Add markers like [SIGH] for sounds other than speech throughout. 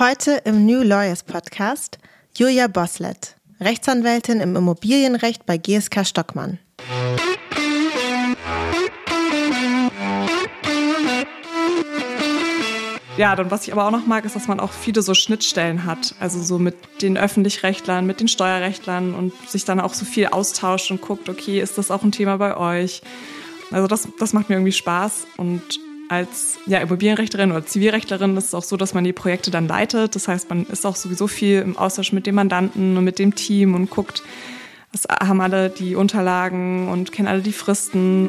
Heute im New Lawyers Podcast Julia Boslett, Rechtsanwältin im Immobilienrecht bei GSK Stockmann. Ja, dann was ich aber auch noch mag, ist, dass man auch viele so Schnittstellen hat. Also so mit den Öffentlichrechtlern, mit den Steuerrechtlern und sich dann auch so viel austauscht und guckt, okay, ist das auch ein Thema bei euch? Also das, das macht mir irgendwie Spaß und als ja, Immobilienrechterin oder Zivilrechtlerin ist es auch so, dass man die Projekte dann leitet. Das heißt, man ist auch sowieso viel im Austausch mit dem Mandanten und mit dem Team und guckt, was haben alle die Unterlagen und kennen alle die Fristen.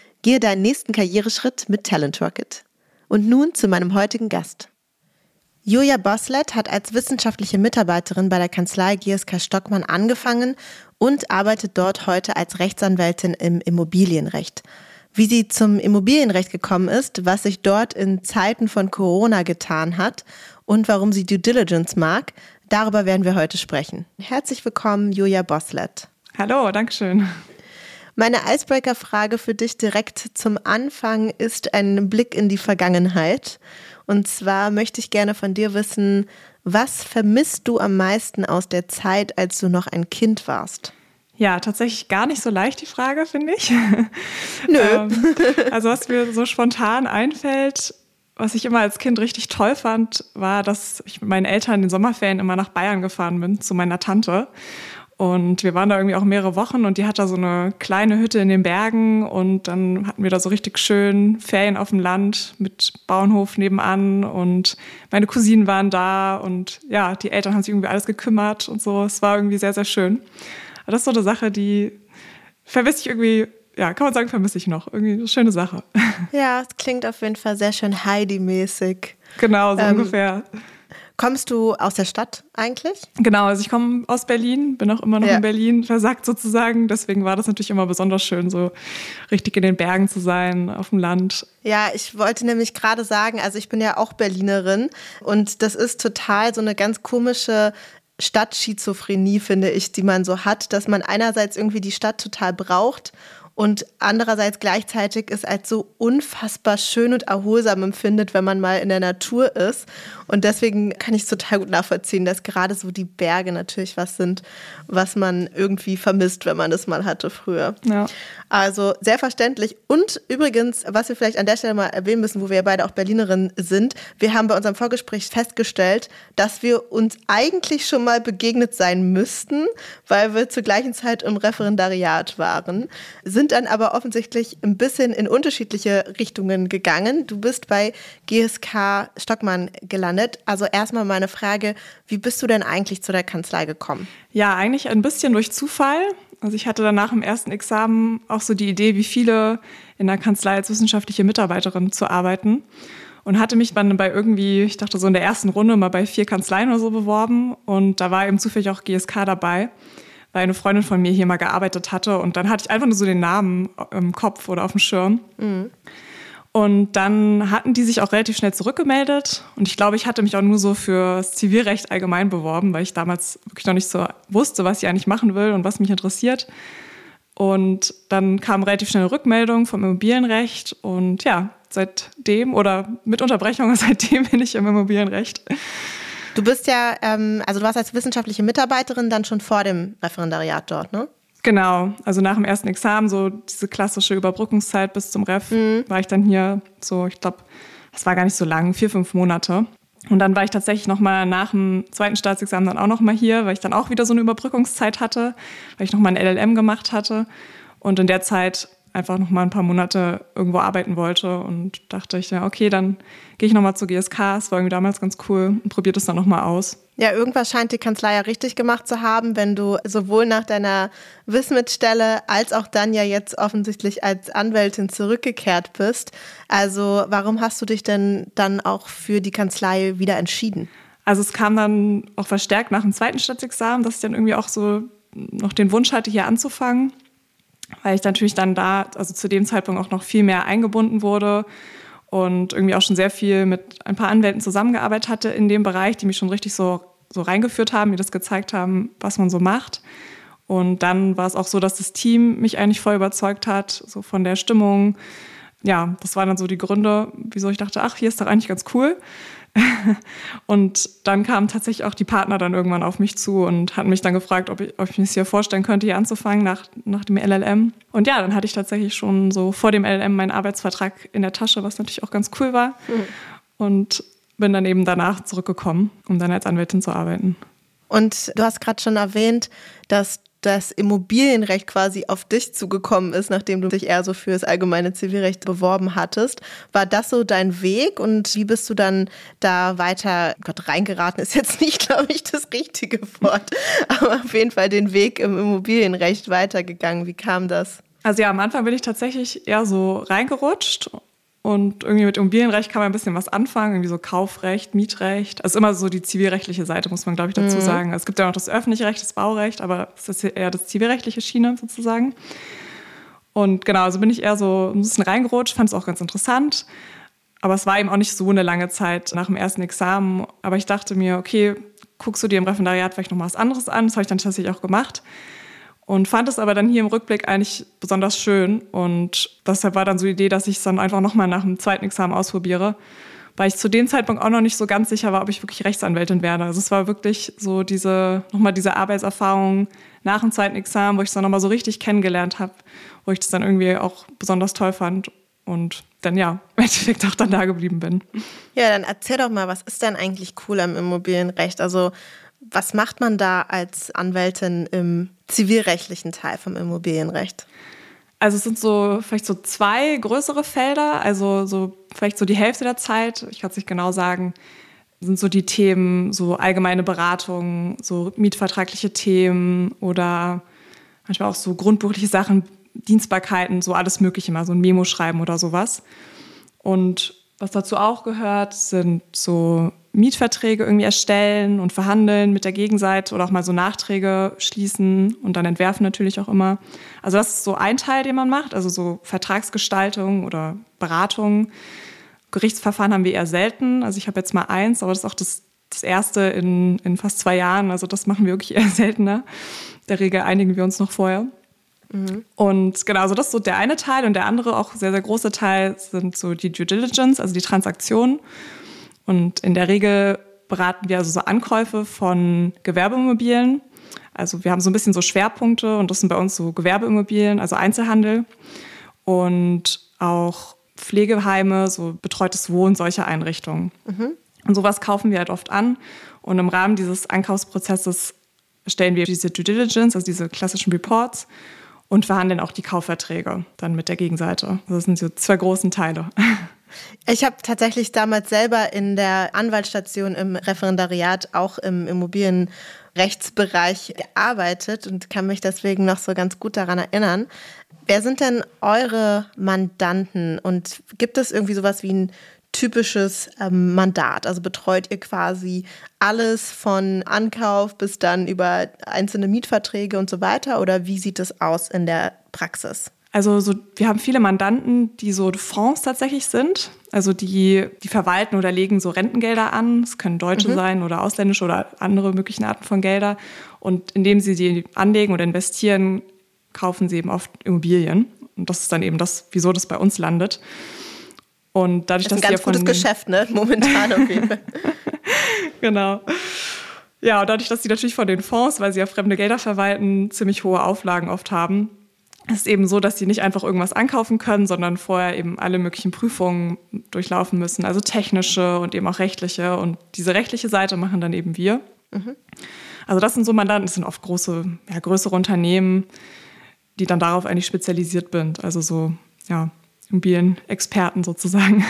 Gehe deinen nächsten Karriereschritt mit Talent Rocket. Und nun zu meinem heutigen Gast. Julia Boslett hat als wissenschaftliche Mitarbeiterin bei der Kanzlei GSK Stockmann angefangen und arbeitet dort heute als Rechtsanwältin im Immobilienrecht. Wie sie zum Immobilienrecht gekommen ist, was sich dort in Zeiten von Corona getan hat und warum sie Due Diligence mag, darüber werden wir heute sprechen. Herzlich willkommen, Julia Boslett. Hallo, Dankeschön. Meine Icebreaker-Frage für dich direkt zum Anfang ist ein Blick in die Vergangenheit. Und zwar möchte ich gerne von dir wissen, was vermisst du am meisten aus der Zeit, als du noch ein Kind warst? Ja, tatsächlich gar nicht so leicht die Frage, finde ich. Nö. [LAUGHS] ähm, also was mir so spontan einfällt, was ich immer als Kind richtig toll fand, war, dass ich mit meinen Eltern in den Sommerferien immer nach Bayern gefahren bin, zu meiner Tante. Und wir waren da irgendwie auch mehrere Wochen und die hat da so eine kleine Hütte in den Bergen und dann hatten wir da so richtig schön Ferien auf dem Land mit Bauernhof nebenan und meine Cousinen waren da und ja, die Eltern haben sich irgendwie alles gekümmert und so. Es war irgendwie sehr, sehr schön. Aber das ist so eine Sache, die vermisse ich irgendwie, ja, kann man sagen, vermisse ich noch. Irgendwie eine schöne Sache. Ja, es klingt auf jeden Fall sehr schön Heidi-mäßig. Genau, so ähm, ungefähr. Kommst du aus der Stadt eigentlich? Genau, also ich komme aus Berlin, bin auch immer noch ja. in Berlin versagt sozusagen. Deswegen war das natürlich immer besonders schön, so richtig in den Bergen zu sein, auf dem Land. Ja, ich wollte nämlich gerade sagen, also ich bin ja auch Berlinerin und das ist total so eine ganz komische Stadtschizophrenie, finde ich, die man so hat, dass man einerseits irgendwie die Stadt total braucht und andererseits gleichzeitig es als so unfassbar schön und erholsam empfindet, wenn man mal in der Natur ist. Und deswegen kann ich es total gut nachvollziehen, dass gerade so die Berge natürlich was sind, was man irgendwie vermisst, wenn man das mal hatte früher. Ja. Also sehr verständlich. Und übrigens, was wir vielleicht an der Stelle mal erwähnen müssen, wo wir ja beide auch Berlinerinnen sind, wir haben bei unserem Vorgespräch festgestellt, dass wir uns eigentlich schon mal begegnet sein müssten, weil wir zur gleichen Zeit im Referendariat waren, sind dann aber offensichtlich ein bisschen in unterschiedliche Richtungen gegangen. Du bist bei GSK Stockmann gelandet. Also erstmal meine Frage, wie bist du denn eigentlich zu der Kanzlei gekommen? Ja, eigentlich ein bisschen durch Zufall. Also ich hatte danach im ersten Examen auch so die Idee, wie viele in der Kanzlei als wissenschaftliche Mitarbeiterin zu arbeiten. Und hatte mich dann bei irgendwie, ich dachte so in der ersten Runde mal bei vier Kanzleien oder so beworben. Und da war eben zufällig auch GSK dabei, weil eine Freundin von mir hier mal gearbeitet hatte. Und dann hatte ich einfach nur so den Namen im Kopf oder auf dem Schirm. Mhm. Und dann hatten die sich auch relativ schnell zurückgemeldet. Und ich glaube, ich hatte mich auch nur so für das Zivilrecht allgemein beworben, weil ich damals wirklich noch nicht so wusste, was ich eigentlich machen will und was mich interessiert. Und dann kam relativ schnell eine Rückmeldung vom Immobilienrecht. Und ja, seitdem oder mit Unterbrechung, [LAUGHS] seitdem bin ich im Immobilienrecht. Du bist ja, ähm, also du warst als wissenschaftliche Mitarbeiterin dann schon vor dem Referendariat dort, ne? Genau, also nach dem ersten Examen, so diese klassische Überbrückungszeit bis zum Ref, mhm. war ich dann hier so, ich glaube, das war gar nicht so lang, vier, fünf Monate. Und dann war ich tatsächlich nochmal nach dem zweiten Staatsexamen dann auch nochmal hier, weil ich dann auch wieder so eine Überbrückungszeit hatte, weil ich nochmal ein LLM gemacht hatte. und in der Zeit einfach noch mal ein paar Monate irgendwo arbeiten wollte und dachte ich, ja, okay, dann gehe ich noch mal zur GSK. Es war irgendwie damals ganz cool und probiert es dann noch mal aus. Ja, irgendwas scheint die Kanzlei ja richtig gemacht zu haben, wenn du sowohl nach deiner Wismit-Stelle als auch dann ja jetzt offensichtlich als Anwältin zurückgekehrt bist. Also warum hast du dich denn dann auch für die Kanzlei wieder entschieden? Also es kam dann auch verstärkt nach dem zweiten Staatsexamen, dass ich dann irgendwie auch so noch den Wunsch hatte, hier anzufangen weil ich natürlich dann da, also zu dem Zeitpunkt auch noch viel mehr eingebunden wurde und irgendwie auch schon sehr viel mit ein paar Anwälten zusammengearbeitet hatte in dem Bereich, die mich schon richtig so, so reingeführt haben, mir das gezeigt haben, was man so macht. Und dann war es auch so, dass das Team mich eigentlich voll überzeugt hat, so von der Stimmung. Ja, das waren dann so die Gründe, wieso ich dachte, ach, hier ist doch eigentlich ganz cool. [LAUGHS] und dann kamen tatsächlich auch die Partner dann irgendwann auf mich zu und hatten mich dann gefragt, ob ich, ob ich mir es hier vorstellen könnte, hier anzufangen nach, nach dem LLM. Und ja, dann hatte ich tatsächlich schon so vor dem LLM meinen Arbeitsvertrag in der Tasche, was natürlich auch ganz cool war. Mhm. Und bin dann eben danach zurückgekommen, um dann als Anwältin zu arbeiten. Und du hast gerade schon erwähnt, dass das Immobilienrecht quasi auf dich zugekommen ist, nachdem du dich eher so für das allgemeine Zivilrecht beworben hattest. War das so dein Weg und wie bist du dann da weiter, Gott, reingeraten ist jetzt [LAUGHS] nicht, glaube ich, das richtige Wort, aber auf jeden Fall den Weg im Immobilienrecht weitergegangen. Wie kam das? Also ja, am Anfang bin ich tatsächlich eher so reingerutscht und irgendwie mit Immobilienrecht kann man ein bisschen was anfangen, irgendwie so Kaufrecht, Mietrecht. Also immer so die zivilrechtliche Seite, muss man, glaube ich, dazu mhm. sagen. Es gibt ja auch das öffentliche Recht, das Baurecht, aber es ist eher das zivilrechtliche Schiene sozusagen. Und genau, also bin ich eher so ein bisschen reingerutscht, fand es auch ganz interessant. Aber es war eben auch nicht so eine lange Zeit nach dem ersten Examen. Aber ich dachte mir, okay, guckst du dir im Referendariat vielleicht noch mal was anderes an? Das habe ich dann tatsächlich auch gemacht und fand es aber dann hier im Rückblick eigentlich besonders schön. Und deshalb war dann so die Idee, dass ich es dann einfach nochmal nach dem zweiten Examen ausprobiere, weil ich zu dem Zeitpunkt auch noch nicht so ganz sicher war, ob ich wirklich Rechtsanwältin werde. Also es war wirklich so diese, nochmal diese Arbeitserfahrung nach dem zweiten Examen, wo ich es dann nochmal so richtig kennengelernt habe, wo ich das dann irgendwie auch besonders toll fand und dann ja, im Endeffekt auch dann da geblieben bin. Ja, dann erzähl doch mal, was ist denn eigentlich cool am Immobilienrecht? Also was macht man da als Anwältin im zivilrechtlichen Teil vom Immobilienrecht? Also es sind so vielleicht so zwei größere Felder, also so vielleicht so die Hälfte der Zeit, ich kann es nicht genau sagen, sind so die Themen, so allgemeine Beratung, so mietvertragliche Themen oder manchmal auch so grundbuchliche Sachen, Dienstbarkeiten, so alles Mögliche, mal so ein Memo schreiben oder sowas. Und was dazu auch gehört, sind so Mietverträge irgendwie erstellen und verhandeln mit der Gegenseite oder auch mal so Nachträge schließen und dann entwerfen natürlich auch immer. Also das ist so ein Teil, den man macht, also so Vertragsgestaltung oder Beratung. Gerichtsverfahren haben wir eher selten. Also ich habe jetzt mal eins, aber das ist auch das, das erste in, in fast zwei Jahren. Also das machen wir wirklich [LAUGHS] eher seltener. Der Regel einigen wir uns noch vorher. Mhm. Und genau, also das ist so der eine Teil und der andere, auch sehr, sehr große Teil, sind so die Due Diligence, also die Transaktionen. Und in der Regel beraten wir also so Ankäufe von Gewerbeimmobilien. Also wir haben so ein bisschen so Schwerpunkte und das sind bei uns so Gewerbeimmobilien, also Einzelhandel und auch Pflegeheime, so betreutes Wohnen, solche Einrichtungen. Mhm. Und sowas kaufen wir halt oft an. Und im Rahmen dieses Einkaufsprozesses stellen wir diese Due Diligence, also diese klassischen Reports und verhandeln auch die Kaufverträge dann mit der Gegenseite. Das sind so zwei großen Teile. Ich habe tatsächlich damals selber in der Anwaltsstation im Referendariat auch im Immobilienrechtsbereich gearbeitet und kann mich deswegen noch so ganz gut daran erinnern. Wer sind denn eure Mandanten und gibt es irgendwie sowas wie ein typisches ähm, Mandat? Also betreut ihr quasi alles von Ankauf bis dann über einzelne Mietverträge und so weiter oder wie sieht es aus in der Praxis? Also so, wir haben viele Mandanten, die so Fonds tatsächlich sind. Also die, die verwalten oder legen so Rentengelder an. Es können Deutsche mhm. sein oder ausländische oder andere möglichen Arten von Gelder. Und indem sie die anlegen oder investieren, kaufen sie eben oft Immobilien. Und das ist dann eben das, wieso das bei uns landet. Und dadurch, das ist ein ganz gutes Geschäft, ne? Momentan auf jeden Fall. [LAUGHS] genau. Ja, und dadurch, dass sie natürlich von den Fonds, weil sie ja fremde Gelder verwalten, ziemlich hohe Auflagen oft haben, es ist eben so, dass sie nicht einfach irgendwas ankaufen können, sondern vorher eben alle möglichen Prüfungen durchlaufen müssen, also technische und eben auch rechtliche. Und diese rechtliche Seite machen dann eben wir. Mhm. Also das sind so Mandanten, das sind oft große, ja, größere Unternehmen, die dann darauf eigentlich spezialisiert sind. Also so, ja, Immobilienexperten sozusagen.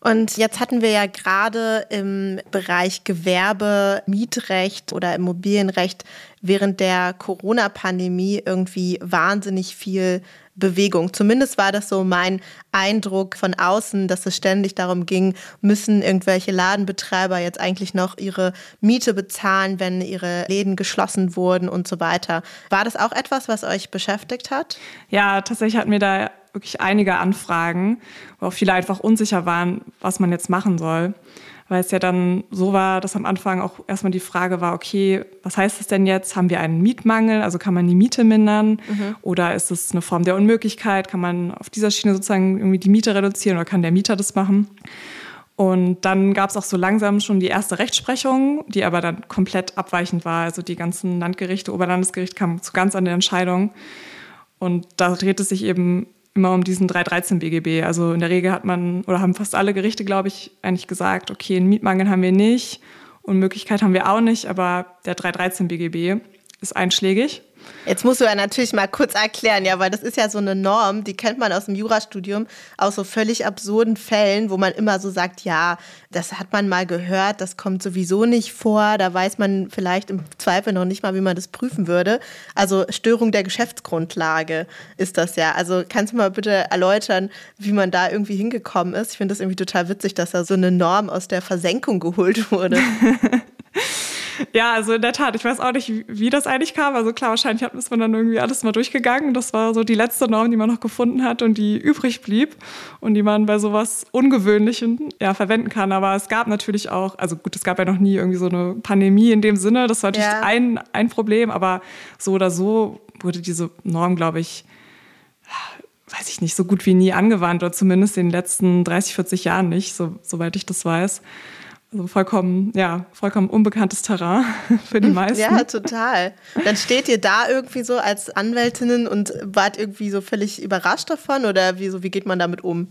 Und jetzt hatten wir ja gerade im Bereich Gewerbe, Mietrecht oder Immobilienrecht während der Corona-Pandemie irgendwie wahnsinnig viel Bewegung. Zumindest war das so mein Eindruck von außen, dass es ständig darum ging, müssen irgendwelche Ladenbetreiber jetzt eigentlich noch ihre Miete bezahlen, wenn ihre Läden geschlossen wurden und so weiter. War das auch etwas, was euch beschäftigt hat? Ja, tatsächlich hatten wir da wirklich einige Anfragen, wo auch viele einfach unsicher waren, was man jetzt machen soll weil es ja dann so war, dass am Anfang auch erstmal die Frage war, okay, was heißt das denn jetzt? Haben wir einen Mietmangel? Also kann man die Miete mindern? Mhm. Oder ist es eine Form der Unmöglichkeit? Kann man auf dieser Schiene sozusagen irgendwie die Miete reduzieren oder kann der Mieter das machen? Und dann gab es auch so langsam schon die erste Rechtsprechung, die aber dann komplett abweichend war. Also die ganzen Landgerichte, Oberlandesgericht kamen zu ganz anderen Entscheidungen. Und da dreht es sich eben immer um diesen 313 BGB. Also in der Regel hat man, oder haben fast alle Gerichte, glaube ich, eigentlich gesagt, okay, einen Mietmangel haben wir nicht und Möglichkeit haben wir auch nicht, aber der 313 BGB ist einschlägig. Jetzt musst du ja natürlich mal kurz erklären, ja, weil das ist ja so eine Norm, die kennt man aus dem Jurastudium, aus so völlig absurden Fällen, wo man immer so sagt, ja, das hat man mal gehört, das kommt sowieso nicht vor, da weiß man vielleicht im Zweifel noch nicht mal, wie man das prüfen würde. Also Störung der Geschäftsgrundlage ist das ja. Also kannst du mal bitte erläutern, wie man da irgendwie hingekommen ist? Ich finde das irgendwie total witzig, dass da so eine Norm aus der Versenkung geholt wurde. [LAUGHS] [LAUGHS] Ja, also in der Tat, ich weiß auch nicht, wie das eigentlich kam. Also klar, wahrscheinlich hat man dann irgendwie alles mal durchgegangen. Das war so die letzte Norm, die man noch gefunden hat und die übrig blieb und die man bei sowas Ungewöhnlichem ja, verwenden kann. Aber es gab natürlich auch, also gut, es gab ja noch nie irgendwie so eine Pandemie in dem Sinne. Das war natürlich ja. ein, ein Problem, aber so oder so wurde diese Norm, glaube ich, weiß ich nicht, so gut wie nie angewandt oder zumindest in den letzten 30, 40 Jahren nicht, so, soweit ich das weiß. Also vollkommen, ja, vollkommen unbekanntes Terrain [LAUGHS] für die [LAUGHS] meisten. Ja, total. Dann steht ihr da irgendwie so als Anwältinnen und wart irgendwie so völlig überrascht davon oder wie, so, wie geht man damit um?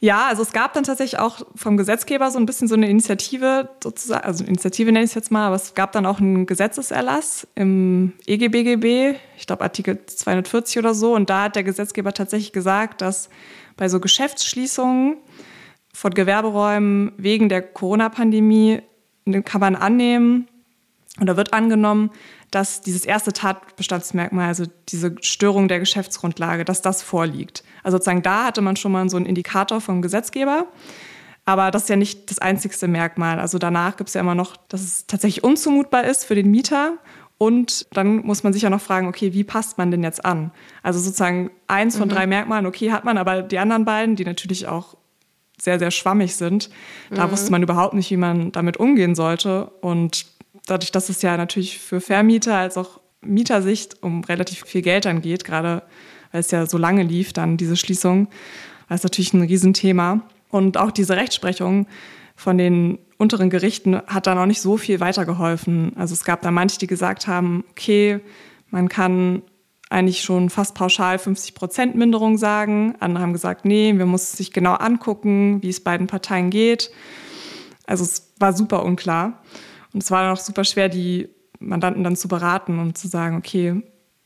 Ja, also es gab dann tatsächlich auch vom Gesetzgeber so ein bisschen so eine Initiative, sozusagen, also Initiative nenne ich es jetzt mal, aber es gab dann auch einen Gesetzeserlass im EGBGB, ich glaube Artikel 240 oder so, und da hat der Gesetzgeber tatsächlich gesagt, dass bei so Geschäftsschließungen von Gewerberäumen wegen der Corona-Pandemie kann man annehmen oder wird angenommen, dass dieses erste Tatbestandsmerkmal, also diese Störung der Geschäftsgrundlage, dass das vorliegt. Also sozusagen da hatte man schon mal so einen Indikator vom Gesetzgeber. Aber das ist ja nicht das einzigste Merkmal. Also danach gibt es ja immer noch, dass es tatsächlich unzumutbar ist für den Mieter. Und dann muss man sich ja noch fragen, okay, wie passt man denn jetzt an? Also sozusagen eins von mhm. drei Merkmalen, okay, hat man, aber die anderen beiden, die natürlich auch sehr, sehr schwammig sind. Da mhm. wusste man überhaupt nicht, wie man damit umgehen sollte. Und dadurch, dass es ja natürlich für Vermieter als auch Mietersicht um relativ viel Geld dann geht, gerade weil es ja so lange lief, dann diese Schließung, war es natürlich ein Riesenthema. Und auch diese Rechtsprechung von den unteren Gerichten hat dann auch nicht so viel weitergeholfen. Also es gab da manche, die gesagt haben, okay, man kann eigentlich schon fast pauschal 50 Prozent Minderung sagen. Andere haben gesagt, nee, wir müssen sich genau angucken, wie es beiden Parteien geht. Also es war super unklar. Und es war dann auch super schwer, die Mandanten dann zu beraten und zu sagen, okay,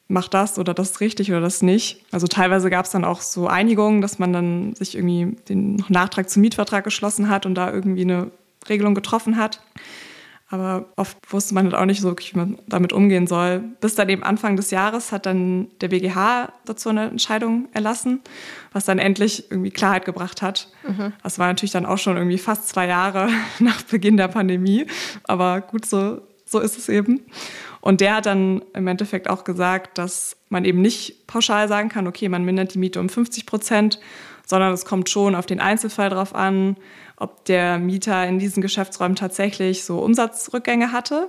mach das oder das richtig oder das nicht. Also teilweise gab es dann auch so Einigungen, dass man dann sich irgendwie den Nachtrag zum Mietvertrag geschlossen hat und da irgendwie eine Regelung getroffen hat. Aber oft wusste man halt auch nicht so wie man damit umgehen soll. Bis dann eben Anfang des Jahres hat dann der BGH dazu eine Entscheidung erlassen, was dann endlich irgendwie Klarheit gebracht hat. Mhm. Das war natürlich dann auch schon irgendwie fast zwei Jahre [LAUGHS] nach Beginn der Pandemie. Aber gut, so, so ist es eben. Und der hat dann im Endeffekt auch gesagt, dass man eben nicht pauschal sagen kann, okay, man mindert die Miete um 50 Prozent, sondern es kommt schon auf den Einzelfall drauf an, ob der Mieter in diesen Geschäftsräumen tatsächlich so Umsatzrückgänge hatte.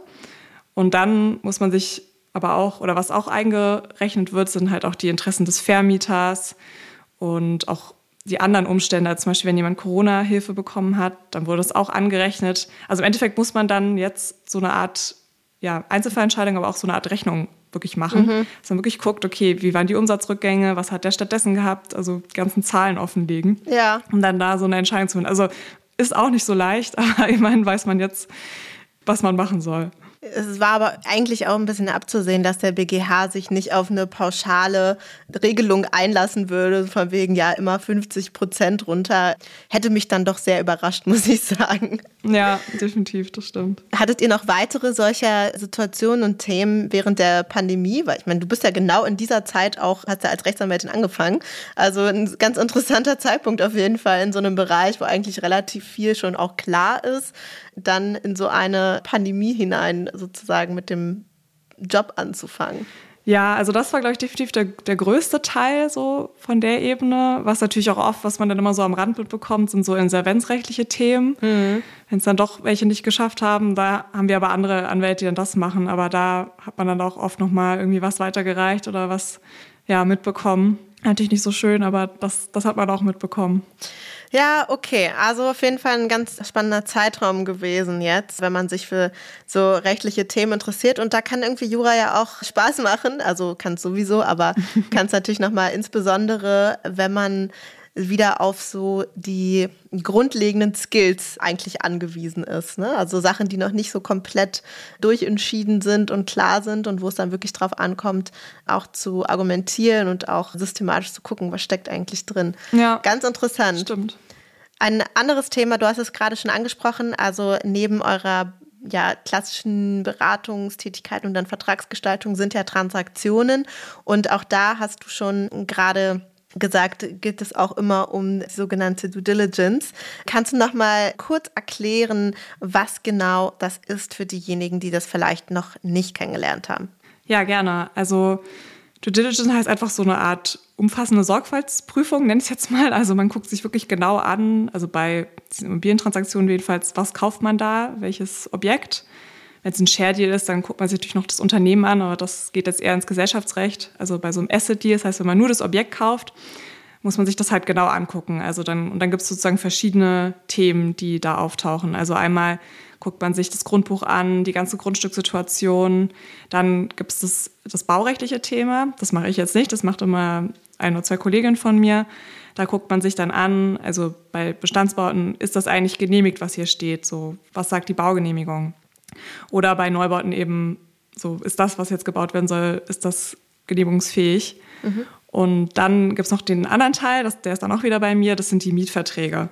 Und dann muss man sich aber auch, oder was auch eingerechnet wird, sind halt auch die Interessen des Vermieters und auch die anderen Umstände, zum Beispiel wenn jemand Corona-Hilfe bekommen hat, dann wurde es auch angerechnet. Also im Endeffekt muss man dann jetzt so eine Art ja, Einzelfallentscheidung, aber auch so eine Art Rechnung wirklich machen. Mhm. Dass man wirklich guckt, okay, wie waren die Umsatzrückgänge, was hat der stattdessen gehabt, also die ganzen Zahlen offenlegen. Ja. Um dann da so eine Entscheidung zu finden. Also ist auch nicht so leicht, [LAUGHS] aber immerhin weiß man jetzt, was man machen soll. Es war aber eigentlich auch ein bisschen abzusehen, dass der BGH sich nicht auf eine pauschale Regelung einlassen würde, von wegen ja immer 50 Prozent runter. Hätte mich dann doch sehr überrascht, [LAUGHS] muss ich sagen. Ja, definitiv, das stimmt. Hattet ihr noch weitere solcher Situationen und Themen während der Pandemie? Weil ich meine, du bist ja genau in dieser Zeit auch, hast ja als Rechtsanwältin angefangen. Also ein ganz interessanter Zeitpunkt auf jeden Fall in so einem Bereich, wo eigentlich relativ viel schon auch klar ist, dann in so eine Pandemie hinein sozusagen mit dem Job anzufangen. Ja, also das war, glaube ich, definitiv der, der größte Teil so von der Ebene. Was natürlich auch oft, was man dann immer so am Rand mitbekommt, sind so insolvenzrechtliche Themen. Mhm. Wenn es dann doch welche nicht geschafft haben, da haben wir aber andere Anwälte, die dann das machen. Aber da hat man dann auch oft nochmal irgendwie was weitergereicht oder was ja, mitbekommen. Natürlich nicht so schön, aber das, das hat man auch mitbekommen. Ja, okay. Also auf jeden Fall ein ganz spannender Zeitraum gewesen jetzt, wenn man sich für so rechtliche Themen interessiert. Und da kann irgendwie Jura ja auch Spaß machen. Also kann es sowieso, aber kann es [LAUGHS] natürlich nochmal insbesondere, wenn man wieder auf so die grundlegenden Skills eigentlich angewiesen ist. Ne? Also Sachen, die noch nicht so komplett durchentschieden sind und klar sind und wo es dann wirklich drauf ankommt, auch zu argumentieren und auch systematisch zu gucken, was steckt eigentlich drin. Ja. Ganz interessant. Stimmt. Ein anderes Thema, du hast es gerade schon angesprochen, also neben eurer ja, klassischen Beratungstätigkeit und dann Vertragsgestaltung sind ja Transaktionen. Und auch da hast du schon gerade gesagt, geht es auch immer um sogenannte Due Diligence. Kannst du noch mal kurz erklären, was genau das ist für diejenigen, die das vielleicht noch nicht kennengelernt haben? Ja, gerne. Also Due Diligence heißt einfach so eine Art umfassende Sorgfaltsprüfung, nenne ich es jetzt mal. Also man guckt sich wirklich genau an, also bei Immobilientransaktionen jedenfalls, was kauft man da, welches Objekt wenn es ein Share Deal ist, dann guckt man sich natürlich noch das Unternehmen an, aber das geht jetzt eher ins Gesellschaftsrecht. Also bei so einem Asset Deal, das heißt, wenn man nur das Objekt kauft, muss man sich das halt genau angucken. Also dann, und dann gibt es sozusagen verschiedene Themen, die da auftauchen. Also einmal guckt man sich das Grundbuch an, die ganze Grundstückssituation. Dann gibt es das, das baurechtliche Thema. Das mache ich jetzt nicht, das macht immer ein oder zwei Kolleginnen von mir. Da guckt man sich dann an, also bei Bestandsbauten, ist das eigentlich genehmigt, was hier steht? So, was sagt die Baugenehmigung? Oder bei Neubauten eben, so ist das, was jetzt gebaut werden soll, ist das genehmigungsfähig. Mhm. Und dann gibt es noch den anderen Teil, das, der ist dann auch wieder bei mir, das sind die Mietverträge.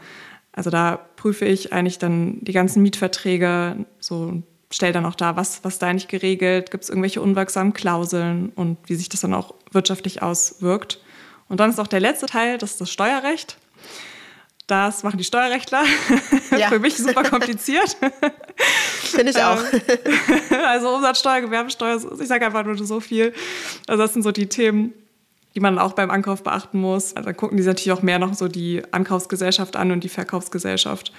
Also da prüfe ich eigentlich dann die ganzen Mietverträge, so stelle dann auch da, was, was da eigentlich geregelt, gibt es irgendwelche unwirksamen Klauseln und wie sich das dann auch wirtschaftlich auswirkt. Und dann ist auch der letzte Teil, das ist das Steuerrecht. Das machen die Steuerrechtler. [LAUGHS] Ja. Für mich super kompliziert. Finde ich auch. Ähm, [LAUGHS] also Umsatzsteuer, Gewerbesteuer, ich sage einfach nur so viel. Also das sind so die Themen, die man auch beim Ankauf beachten muss. Also da gucken die natürlich auch mehr noch so die Ankaufsgesellschaft an und die Verkaufsgesellschaft.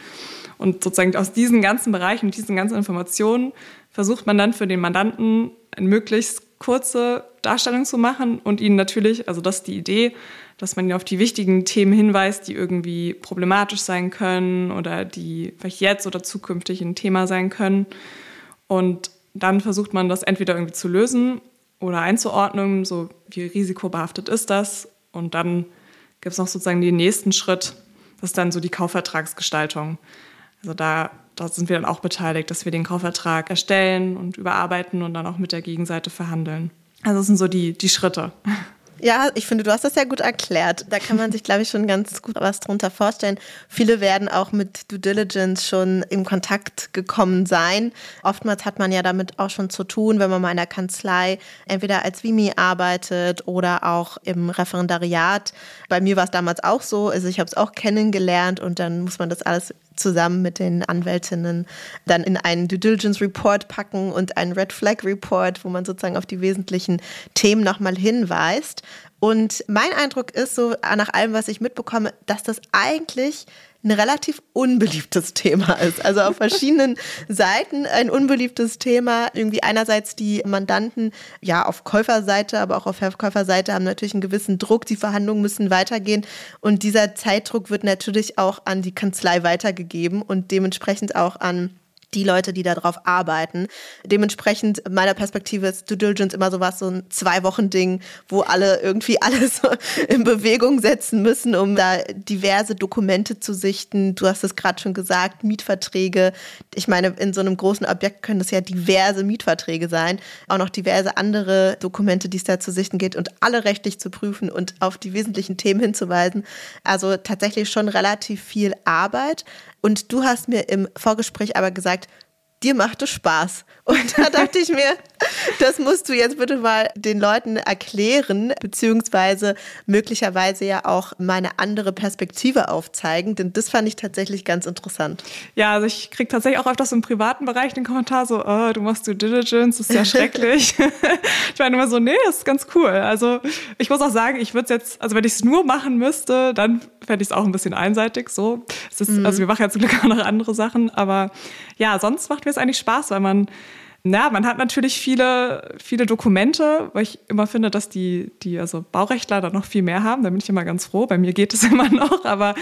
Und sozusagen aus diesen ganzen Bereichen, diesen ganzen Informationen versucht man dann für den Mandanten eine möglichst kurze Darstellung zu machen und ihnen natürlich, also das ist die Idee, dass man auf die wichtigen Themen hinweist, die irgendwie problematisch sein können oder die vielleicht jetzt oder zukünftig ein Thema sein können. Und dann versucht man das entweder irgendwie zu lösen oder einzuordnen, so wie risikobehaftet ist das. Und dann gibt es noch sozusagen den nächsten Schritt, das ist dann so die Kaufvertragsgestaltung. Also da, da sind wir dann auch beteiligt, dass wir den Kaufvertrag erstellen und überarbeiten und dann auch mit der Gegenseite verhandeln. Also das sind so die, die Schritte. Ja, ich finde, du hast das ja gut erklärt. Da kann man sich, glaube ich, schon ganz gut was drunter vorstellen. Viele werden auch mit Due Diligence schon in Kontakt gekommen sein. Oftmals hat man ja damit auch schon zu tun, wenn man mal in der Kanzlei entweder als Vimi arbeitet oder auch im Referendariat. Bei mir war es damals auch so. Also ich habe es auch kennengelernt und dann muss man das alles zusammen mit den Anwältinnen dann in einen Due Diligence Report packen und einen Red Flag Report, wo man sozusagen auf die wesentlichen Themen nochmal hinweist. Und mein Eindruck ist so, nach allem, was ich mitbekomme, dass das eigentlich ein relativ unbeliebtes Thema ist. Also auf verschiedenen [LAUGHS] Seiten ein unbeliebtes Thema. Irgendwie einerseits die Mandanten, ja, auf Käuferseite, aber auch auf Verkäuferseite haben natürlich einen gewissen Druck. Die Verhandlungen müssen weitergehen. Und dieser Zeitdruck wird natürlich auch an die Kanzlei weitergegeben und dementsprechend auch an die Leute, die darauf arbeiten. Dementsprechend meiner Perspektive ist Due Diligence immer so so ein Zwei-Wochen-Ding, wo alle irgendwie [LAUGHS] alles in Bewegung setzen müssen, um da diverse Dokumente zu sichten. Du hast es gerade schon gesagt, Mietverträge. Ich meine, in so einem großen Objekt können das ja diverse Mietverträge sein, auch noch diverse andere Dokumente, die es da zu sichten geht und alle rechtlich zu prüfen und auf die wesentlichen Themen hinzuweisen. Also tatsächlich schon relativ viel Arbeit. Und du hast mir im Vorgespräch aber gesagt, dir macht es Spaß. [LAUGHS] Und da dachte ich mir, das musst du jetzt bitte mal den Leuten erklären, beziehungsweise möglicherweise ja auch meine andere Perspektive aufzeigen, denn das fand ich tatsächlich ganz interessant. Ja, also ich kriege tatsächlich auch öfters im privaten Bereich den Kommentar so, oh, du machst Due Diligence, das ist ja schrecklich. [LAUGHS] ich meine immer so, nee, das ist ganz cool. Also ich muss auch sagen, ich würde es jetzt, also wenn ich es nur machen müsste, dann fände ich es auch ein bisschen einseitig so. Ist, mhm. Also wir machen ja zum Glück auch noch andere Sachen, aber ja, sonst macht mir es eigentlich Spaß, weil man ja, man hat natürlich viele, viele Dokumente, weil ich immer finde, dass die, die also Baurechtler da noch viel mehr haben. Da bin ich immer ganz froh. Bei mir geht es [LAUGHS] immer noch, aber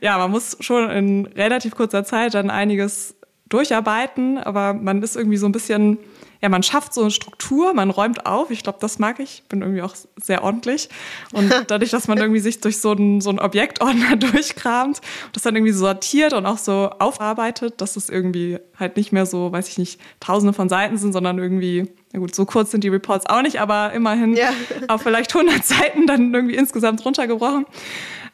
ja, man muss schon in relativ kurzer Zeit dann einiges durcharbeiten, aber man ist irgendwie so ein bisschen ja, man schafft so eine Struktur, man räumt auf. Ich glaube, das mag ich. Bin irgendwie auch sehr ordentlich. Und [LAUGHS] dadurch, dass man irgendwie sich durch so einen, so einen Objektordner [LAUGHS] durchkramt, das dann irgendwie sortiert und auch so aufarbeitet, dass es irgendwie halt nicht mehr so, weiß ich nicht, tausende von Seiten sind, sondern irgendwie, na gut, so kurz sind die Reports auch nicht, aber immerhin ja. [LAUGHS] auf vielleicht 100 Seiten dann irgendwie insgesamt runtergebrochen.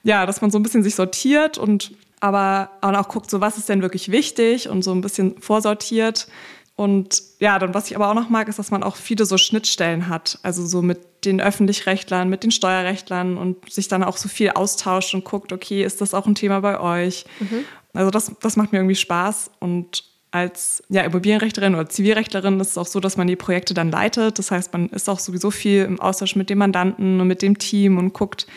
Ja, dass man so ein bisschen sich sortiert und aber auch guckt, so was ist denn wirklich wichtig und so ein bisschen vorsortiert und ja, dann was ich aber auch noch mag, ist, dass man auch viele so Schnittstellen hat. Also so mit den Öffentlichrechtlern, mit den Steuerrechtlern und sich dann auch so viel austauscht und guckt, okay, ist das auch ein Thema bei euch? Mhm. Also das, das macht mir irgendwie Spaß. Und als ja, Immobilienrechterin oder Zivilrechtlerin ist es auch so, dass man die Projekte dann leitet. Das heißt, man ist auch sowieso viel im Austausch mit dem Mandanten und mit dem Team und guckt,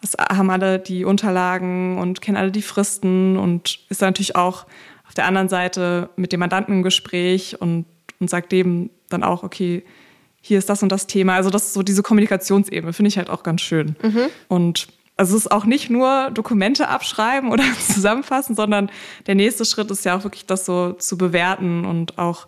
was haben alle die Unterlagen und kennen alle die Fristen und ist natürlich auch auf der anderen Seite mit dem Mandanten im Gespräch und, und sagt dem dann auch, okay, hier ist das und das Thema. Also das ist so diese Kommunikationsebene, finde ich halt auch ganz schön. Mhm. Und also es ist auch nicht nur Dokumente abschreiben oder [LAUGHS] zusammenfassen, sondern der nächste Schritt ist ja auch wirklich das so zu bewerten und auch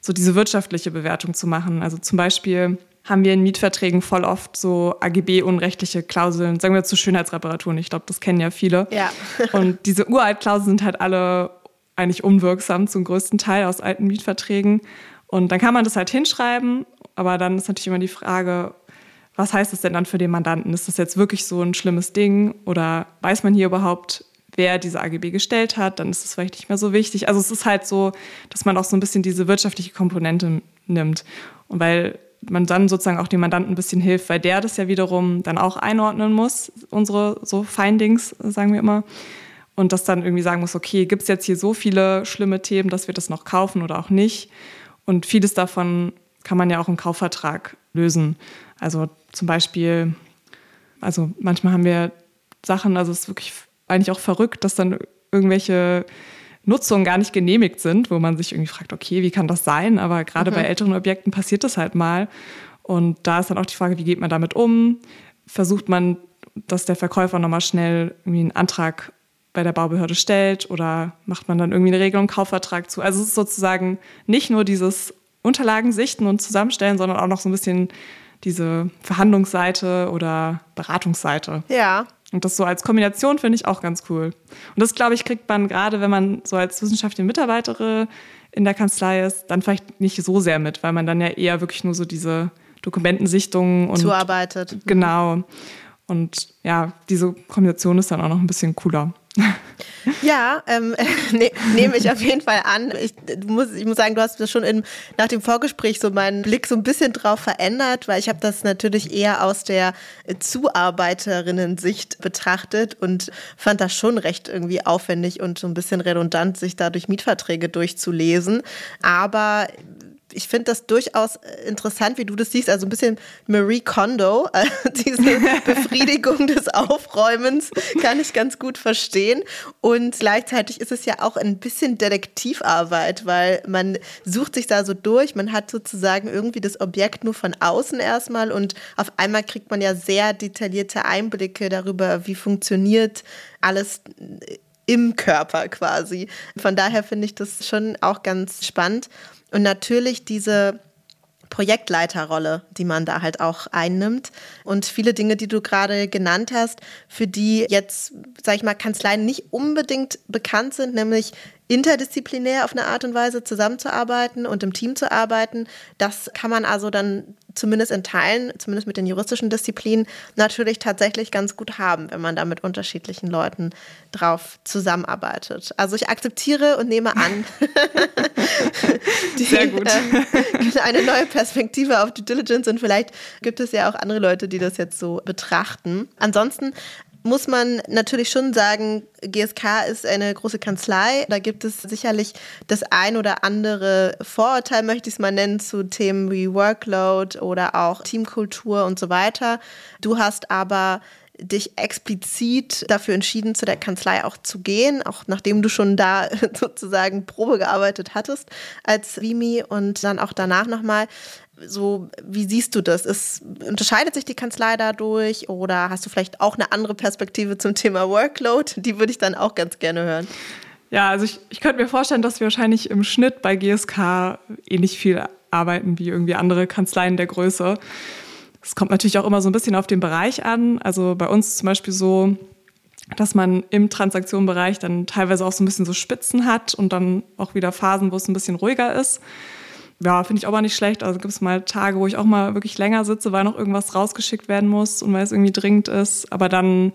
so diese wirtschaftliche Bewertung zu machen. Also zum Beispiel haben wir in Mietverträgen voll oft so AGB-unrechtliche Klauseln, sagen wir zu Schönheitsreparaturen. Ich glaube, das kennen ja viele. Ja. und diese Uraltklauseln sind halt alle eigentlich unwirksam zum größten Teil aus alten Mietverträgen. Und dann kann man das halt hinschreiben, aber dann ist natürlich immer die Frage, was heißt das denn dann für den Mandanten? Ist das jetzt wirklich so ein schlimmes Ding oder weiß man hier überhaupt, wer diese AGB gestellt hat? Dann ist es vielleicht nicht mehr so wichtig. Also es ist halt so, dass man auch so ein bisschen diese wirtschaftliche Komponente nimmt. Und weil man dann sozusagen auch dem Mandanten ein bisschen hilft, weil der das ja wiederum dann auch einordnen muss, unsere so Findings, sagen wir immer und das dann irgendwie sagen muss, okay, gibt es jetzt hier so viele schlimme Themen, dass wir das noch kaufen oder auch nicht? Und vieles davon kann man ja auch im Kaufvertrag lösen. Also zum Beispiel, also manchmal haben wir Sachen, also es ist wirklich eigentlich auch verrückt, dass dann irgendwelche Nutzungen gar nicht genehmigt sind, wo man sich irgendwie fragt, okay, wie kann das sein? Aber gerade mhm. bei älteren Objekten passiert das halt mal. Und da ist dann auch die Frage, wie geht man damit um? Versucht man, dass der Verkäufer nochmal schnell irgendwie einen Antrag bei der Baubehörde stellt oder macht man dann irgendwie eine Regelung, Kaufvertrag zu. Also es ist sozusagen nicht nur dieses Unterlagen sichten und zusammenstellen, sondern auch noch so ein bisschen diese Verhandlungsseite oder Beratungsseite. Ja. Und das so als Kombination finde ich auch ganz cool. Und das, glaube ich, kriegt man gerade, wenn man so als wissenschaftliche Mitarbeiterin in der Kanzlei ist, dann vielleicht nicht so sehr mit, weil man dann ja eher wirklich nur so diese Dokumentensichtungen und zuarbeitet. Genau. Und ja, diese Kombination ist dann auch noch ein bisschen cooler. Ja, ähm, [LAUGHS] ne, nehme ich auf jeden Fall an. Ich muss, ich muss sagen, du hast das schon in, nach dem Vorgespräch so meinen Blick so ein bisschen drauf verändert, weil ich habe das natürlich eher aus der Zuarbeiterinnen-Sicht betrachtet und fand das schon recht irgendwie aufwendig und so ein bisschen redundant, sich da durch Mietverträge durchzulesen. Aber ich finde das durchaus äh, interessant, wie du das siehst. Also ein bisschen Marie Kondo, äh, [LAUGHS] diese [LAUGHS] Befriedigung des Aufräumens kann ich ganz gut verstehen. Und gleichzeitig ist es ja auch ein bisschen Detektivarbeit, weil man sucht sich da so durch. Man hat sozusagen irgendwie das Objekt nur von außen erstmal und auf einmal kriegt man ja sehr detaillierte Einblicke darüber, wie funktioniert alles im Körper quasi. Von daher finde ich das schon auch ganz spannend. Und natürlich diese Projektleiterrolle, die man da halt auch einnimmt. Und viele Dinge, die du gerade genannt hast, für die jetzt, sag ich mal, Kanzleien nicht unbedingt bekannt sind, nämlich interdisziplinär auf eine Art und Weise zusammenzuarbeiten und im Team zu arbeiten. Das kann man also dann zumindest in Teilen, zumindest mit den juristischen Disziplinen, natürlich tatsächlich ganz gut haben, wenn man da mit unterschiedlichen Leuten drauf zusammenarbeitet. Also ich akzeptiere und nehme an, [LAUGHS] die, Sehr gut. Äh, eine neue Perspektive auf Due Diligence und vielleicht gibt es ja auch andere Leute, die das jetzt so betrachten. Ansonsten muss man natürlich schon sagen, GSK ist eine große Kanzlei. Da gibt es sicherlich das ein oder andere Vorurteil, möchte ich es mal nennen, zu Themen wie Workload oder auch Teamkultur und so weiter. Du hast aber dich explizit dafür entschieden, zu der Kanzlei auch zu gehen, auch nachdem du schon da [LAUGHS] sozusagen Probe gearbeitet hattest als Vimi und dann auch danach nochmal so, wie siehst du das? Ist, unterscheidet sich die Kanzlei dadurch oder hast du vielleicht auch eine andere Perspektive zum Thema Workload? Die würde ich dann auch ganz gerne hören. Ja, also ich, ich könnte mir vorstellen, dass wir wahrscheinlich im Schnitt bei GSK ähnlich viel arbeiten wie irgendwie andere Kanzleien der Größe. Es kommt natürlich auch immer so ein bisschen auf den Bereich an. Also bei uns zum Beispiel so, dass man im Transaktionenbereich dann teilweise auch so ein bisschen so Spitzen hat und dann auch wieder Phasen, wo es ein bisschen ruhiger ist ja, finde ich auch mal nicht schlecht. Also gibt es mal Tage, wo ich auch mal wirklich länger sitze, weil noch irgendwas rausgeschickt werden muss und weil es irgendwie dringend ist. Aber dann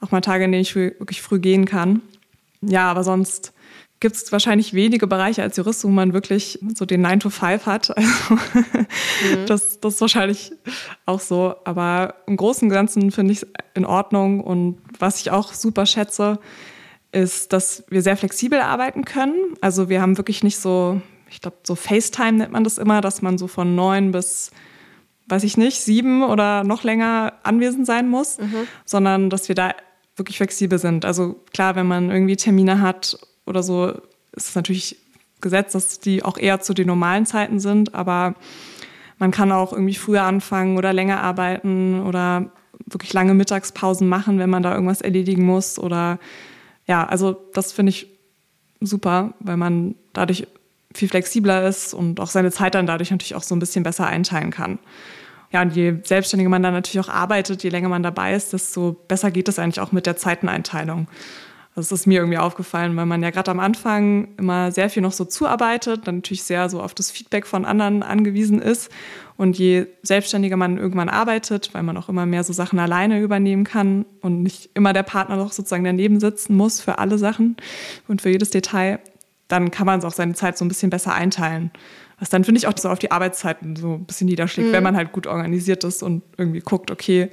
auch mal Tage, in denen ich wirklich früh gehen kann. Ja, aber sonst gibt es wahrscheinlich wenige Bereiche als Jurist, wo man wirklich so den 9 to 5 hat. [LAUGHS] Also mhm. das, das ist wahrscheinlich auch so. Aber im Großen und Ganzen finde ich es in Ordnung. Und was ich auch super schätze, ist, dass wir sehr flexibel arbeiten können. Also wir haben wirklich nicht so ich glaube, so FaceTime nennt man das immer, dass man so von neun bis, weiß ich nicht, sieben oder noch länger anwesend sein muss, mhm. sondern dass wir da wirklich flexibel sind. Also klar, wenn man irgendwie Termine hat oder so, ist es natürlich gesetzt, dass die auch eher zu den normalen Zeiten sind, aber man kann auch irgendwie früher anfangen oder länger arbeiten oder wirklich lange Mittagspausen machen, wenn man da irgendwas erledigen muss oder ja, also das finde ich super, weil man dadurch viel flexibler ist und auch seine Zeit dann dadurch natürlich auch so ein bisschen besser einteilen kann. Ja, und je selbstständiger man dann natürlich auch arbeitet, je länger man dabei ist, desto besser geht es eigentlich auch mit der Zeiteneinteilung. Das ist mir irgendwie aufgefallen, weil man ja gerade am Anfang immer sehr viel noch so zuarbeitet, dann natürlich sehr so auf das Feedback von anderen angewiesen ist. Und je selbstständiger man irgendwann arbeitet, weil man auch immer mehr so Sachen alleine übernehmen kann und nicht immer der Partner noch sozusagen daneben sitzen muss für alle Sachen und für jedes Detail, dann kann man auch seine Zeit so ein bisschen besser einteilen. Was dann, finde ich, auch so auf die Arbeitszeiten so ein bisschen niederschlägt, mhm. wenn man halt gut organisiert ist und irgendwie guckt, okay,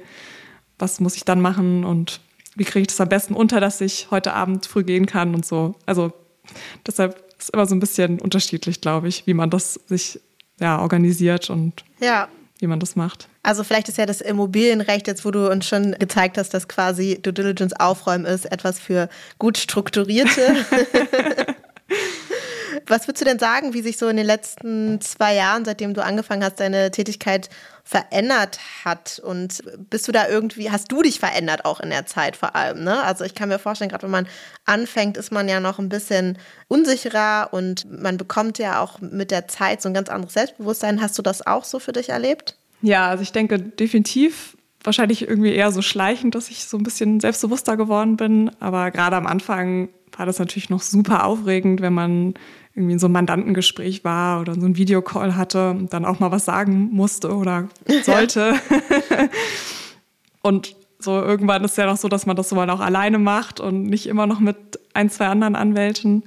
was muss ich dann machen und wie kriege ich das am besten unter, dass ich heute Abend früh gehen kann und so. Also deshalb ist immer so ein bisschen unterschiedlich, glaube ich, wie man das sich ja, organisiert und ja. wie man das macht. Also vielleicht ist ja das Immobilienrecht, jetzt wo du uns schon gezeigt hast, dass quasi Due Diligence aufräumen ist, etwas für gut strukturierte [LAUGHS] [LAUGHS] Was würdest du denn sagen, wie sich so in den letzten zwei Jahren, seitdem du angefangen hast, deine Tätigkeit verändert hat? Und bist du da irgendwie, hast du dich verändert auch in der Zeit vor allem? Ne? Also ich kann mir vorstellen, gerade wenn man anfängt, ist man ja noch ein bisschen unsicherer und man bekommt ja auch mit der Zeit so ein ganz anderes Selbstbewusstsein. Hast du das auch so für dich erlebt? Ja, also ich denke definitiv wahrscheinlich irgendwie eher so schleichend, dass ich so ein bisschen selbstbewusster geworden bin. Aber gerade am Anfang war das natürlich noch super aufregend, wenn man irgendwie in so einem Mandantengespräch war oder so ein Videocall hatte und dann auch mal was sagen musste oder [LAUGHS] sollte. und so irgendwann ist es ja noch so, dass man das so mal auch alleine macht und nicht immer noch mit ein, zwei anderen Anwälten.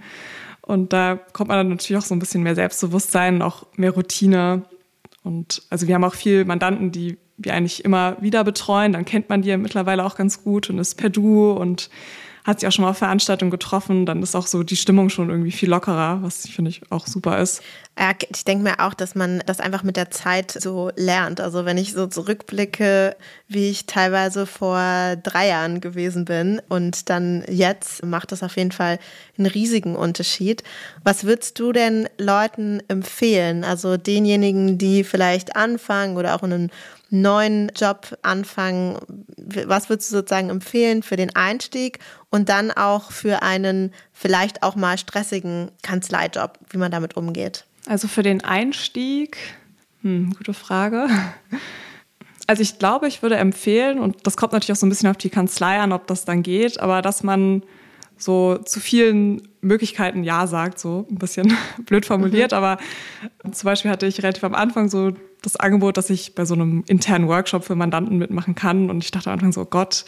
Und da kommt man dann natürlich auch so ein bisschen mehr Selbstbewusstsein, auch mehr Routine. Und also wir haben auch viel Mandanten, die wir eigentlich immer wieder betreuen. Dann kennt man die ja mittlerweile auch ganz gut und ist per Du und hat sich auch schon mal auf Veranstaltungen getroffen, dann ist auch so die Stimmung schon irgendwie viel lockerer, was ich finde ich auch super ist. Ich denke mir auch, dass man das einfach mit der Zeit so lernt. Also wenn ich so zurückblicke, wie ich teilweise vor drei Jahren gewesen bin und dann jetzt, macht das auf jeden Fall einen riesigen Unterschied. Was würdest du denn Leuten empfehlen? Also denjenigen, die vielleicht anfangen oder auch in einem neuen Job anfangen, was würdest du sozusagen empfehlen für den Einstieg und dann auch für einen vielleicht auch mal stressigen Kanzleijob, wie man damit umgeht? Also für den Einstieg, hm, gute Frage. Also ich glaube, ich würde empfehlen, und das kommt natürlich auch so ein bisschen auf die Kanzlei an, ob das dann geht, aber dass man so zu vielen Möglichkeiten Ja sagt, so ein bisschen [LAUGHS] blöd formuliert. Mhm. Aber zum Beispiel hatte ich relativ am Anfang so das Angebot, dass ich bei so einem internen Workshop für Mandanten mitmachen kann. Und ich dachte am Anfang so, Gott,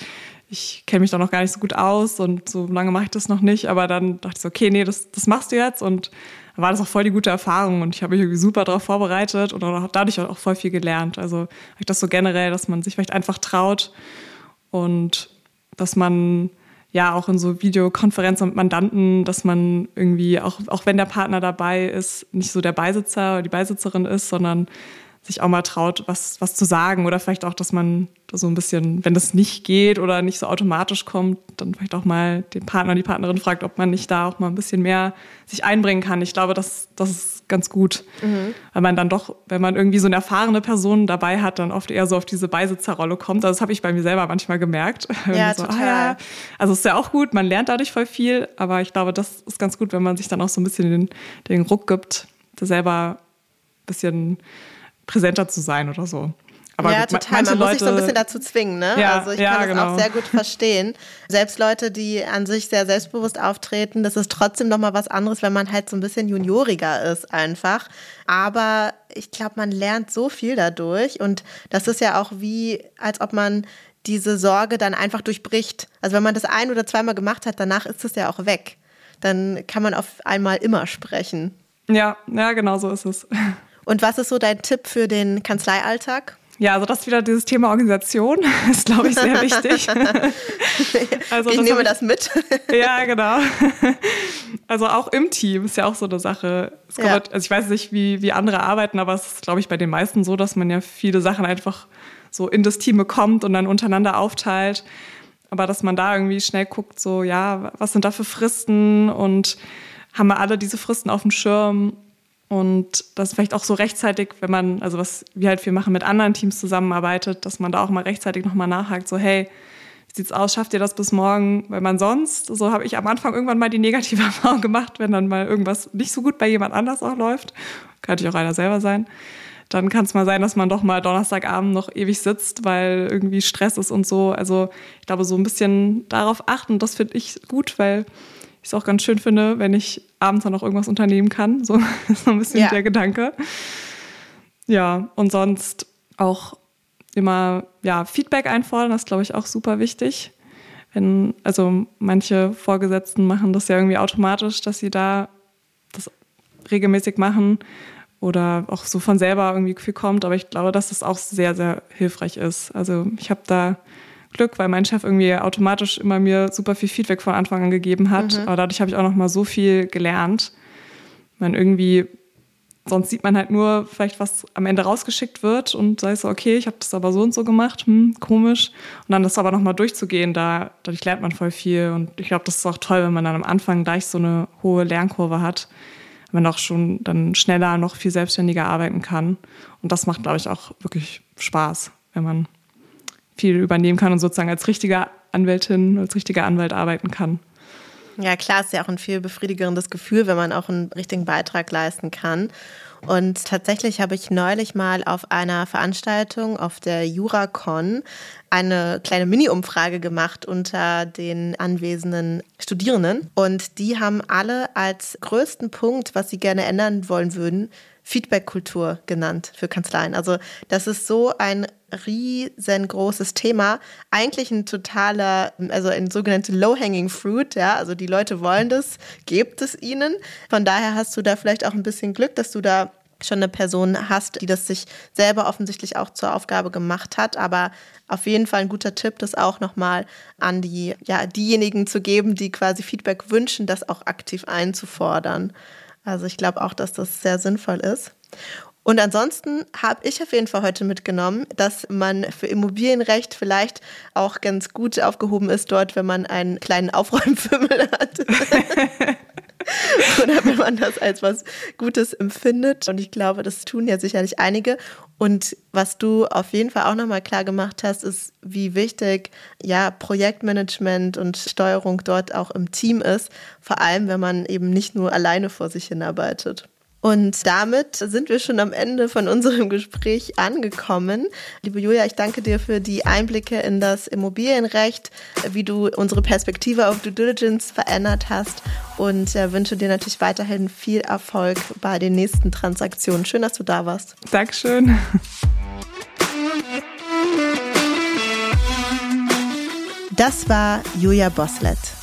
ich kenne mich da noch gar nicht so gut aus und so lange mache ich das noch nicht. Aber dann dachte ich so, okay, nee, das, das machst du jetzt. Und dann war das auch voll die gute Erfahrung und ich habe mich irgendwie super darauf vorbereitet und auch dadurch auch voll viel gelernt. Also ich das so generell, dass man sich vielleicht einfach traut und dass man ja auch in so Videokonferenzen mit Mandanten, dass man irgendwie, auch, auch wenn der Partner dabei ist, nicht so der Beisitzer oder die Beisitzerin ist, sondern sich auch mal traut, was, was zu sagen. Oder vielleicht auch, dass man so ein bisschen, wenn das nicht geht oder nicht so automatisch kommt, dann vielleicht auch mal den Partner, die Partnerin fragt, ob man nicht da auch mal ein bisschen mehr sich einbringen kann. Ich glaube, das, das ganz gut. Mhm. Weil man dann doch, wenn man irgendwie so eine erfahrene Person dabei hat, dann oft eher so auf diese Beisitzerrolle kommt. Also das habe ich bei mir selber manchmal gemerkt. [LAUGHS] Ja, so, total. Ah, ja. Also es ist ja auch gut, man lernt dadurch voll viel, aber ich glaube, das ist ganz gut, wenn man sich dann auch so ein bisschen den, den Ruck gibt, selber ein bisschen präsenter zu sein oder so. Aber ja, gut, total. Man muss sich so ein bisschen dazu zwingen, ne? Ja, also ich ja, kann das genau. auch sehr gut verstehen. Selbst Leute, die an sich sehr selbstbewusst auftreten, das ist trotzdem nochmal was anderes, wenn man halt so ein bisschen junioriger ist einfach. Aber ich glaube, man lernt so viel dadurch und das ist ja auch wie, als ob man diese Sorge dann einfach durchbricht. Also wenn man das ein oder zweimal gemacht hat, danach ist es ja auch weg. Dann kann man auf einmal immer sprechen. Ja, ja, genau so ist es. Und was ist so dein Tipp für den Kanzleialltag? Ja, also das wieder dieses Thema Organisation [LAUGHS] ist, glaube ich, sehr wichtig. [LAUGHS] also ich nehme ich, das mit. [LAUGHS] ja, genau. Also auch im Team ist ja auch so eine Sache. Ja. Halt, also ich weiß nicht, wie, wie andere arbeiten, aber es ist, glaube ich, bei den meisten so, dass man ja viele Sachen einfach so in das Team bekommt und dann untereinander aufteilt. Aber dass man da irgendwie schnell guckt, so, ja, was sind da für Fristen und haben wir alle diese Fristen auf dem Schirm und das vielleicht auch so rechtzeitig, wenn man, also was wir halt viel machen, mit anderen Teams zusammenarbeitet, dass man da auch mal rechtzeitig nochmal nachhakt, so hey, wie sieht's aus, schafft ihr das bis morgen? Weil man sonst, so habe ich am Anfang irgendwann mal die negative [LAUGHS] Erfahrung gemacht, wenn dann mal irgendwas nicht so gut bei jemand anders auch läuft, kann natürlich auch einer selber sein, dann kann es mal sein, dass man doch mal Donnerstagabend noch ewig sitzt, weil irgendwie Stress ist und so. Also ich glaube, so ein bisschen darauf achten, das finde ich gut, weil ich es auch ganz schön finde, wenn ich abends dann noch irgendwas unternehmen kann. [LAUGHS] So, so ein bisschen ja. der Gedanke. Ja, und sonst auch immer ja, Feedback einfordern, das glaube ich auch super wichtig. Wenn, also manche Vorgesetzten machen das ja irgendwie automatisch, dass sie da das regelmäßig machen oder auch so von selber irgendwie viel kommt. Aber ich glaube, dass das auch sehr, sehr hilfreich ist. Also ich habe da Glück, weil mein Chef irgendwie automatisch immer mir super viel Feedback von Anfang an gegeben hat. Mhm. Aber dadurch habe ich auch noch mal so viel gelernt. Man irgendwie, sonst sieht man halt nur vielleicht, was am Ende rausgeschickt wird und sei so, okay, ich habe das aber so und so gemacht, hm, komisch. Und dann das aber noch mal durchzugehen, da, dadurch lernt man voll viel. Und ich glaube, das ist auch toll, wenn man dann am Anfang gleich so eine hohe Lernkurve hat man auch schon dann schneller noch viel selbstständiger arbeiten kann. Und das macht, glaube ich, auch wirklich Spaß, wenn man viel übernehmen kann und sozusagen als richtige Anwältin, als richtiger Anwalt arbeiten kann. Ja, klar, ist ja auch ein viel befriedigerendes Gefühl, wenn man auch einen richtigen Beitrag leisten kann. Und tatsächlich habe ich neulich mal auf einer Veranstaltung auf der JuraCon eine kleine Mini-Umfrage gemacht unter den anwesenden Studierenden. Und die haben alle als größten Punkt, was sie gerne ändern wollen würden, Feedback-Kultur genannt für Kanzleien. Also das ist so ein riesengroßes Thema. Eigentlich ein totaler, also ein sogenanntes Low-Hanging Fruit, ja. Also die Leute wollen das, gebt es ihnen. Von daher hast du da vielleicht auch ein bisschen Glück, dass du da schon eine Person hast, die das sich selber offensichtlich auch zur Aufgabe gemacht hat. Aber auf jeden Fall ein guter Tipp, das auch nochmal an die, ja, diejenigen zu geben, die quasi Feedback wünschen, das auch aktiv einzufordern. Also ich glaube auch, dass das sehr sinnvoll ist. Und ansonsten habe ich auf jeden Fall heute mitgenommen, dass man für Immobilienrecht vielleicht auch ganz gut aufgehoben ist dort, wenn man einen kleinen Aufräumfimmel [LAUGHS] hat. oder wenn man das als was Gutes empfindet. Und ich glaube, das tun ja sicherlich einige. Und was du auf jeden Fall auch nochmal klar gemacht hast, ist, wie wichtig ja Projektmanagement und Steuerung dort auch im Team ist. Vor allem, wenn man eben nicht nur alleine vor sich hinarbeitet. Und damit sind wir schon am Ende von unserem Gespräch angekommen. Liebe Julia, ich danke dir für die Einblicke in das Immobilienrecht, wie du unsere Perspektive auf Due Diligence verändert hast und äh, wünsche dir natürlich weiterhin viel Erfolg bei den nächsten Transaktionen. Schön, dass du da warst. Dankeschön. Das war Julia Boslett.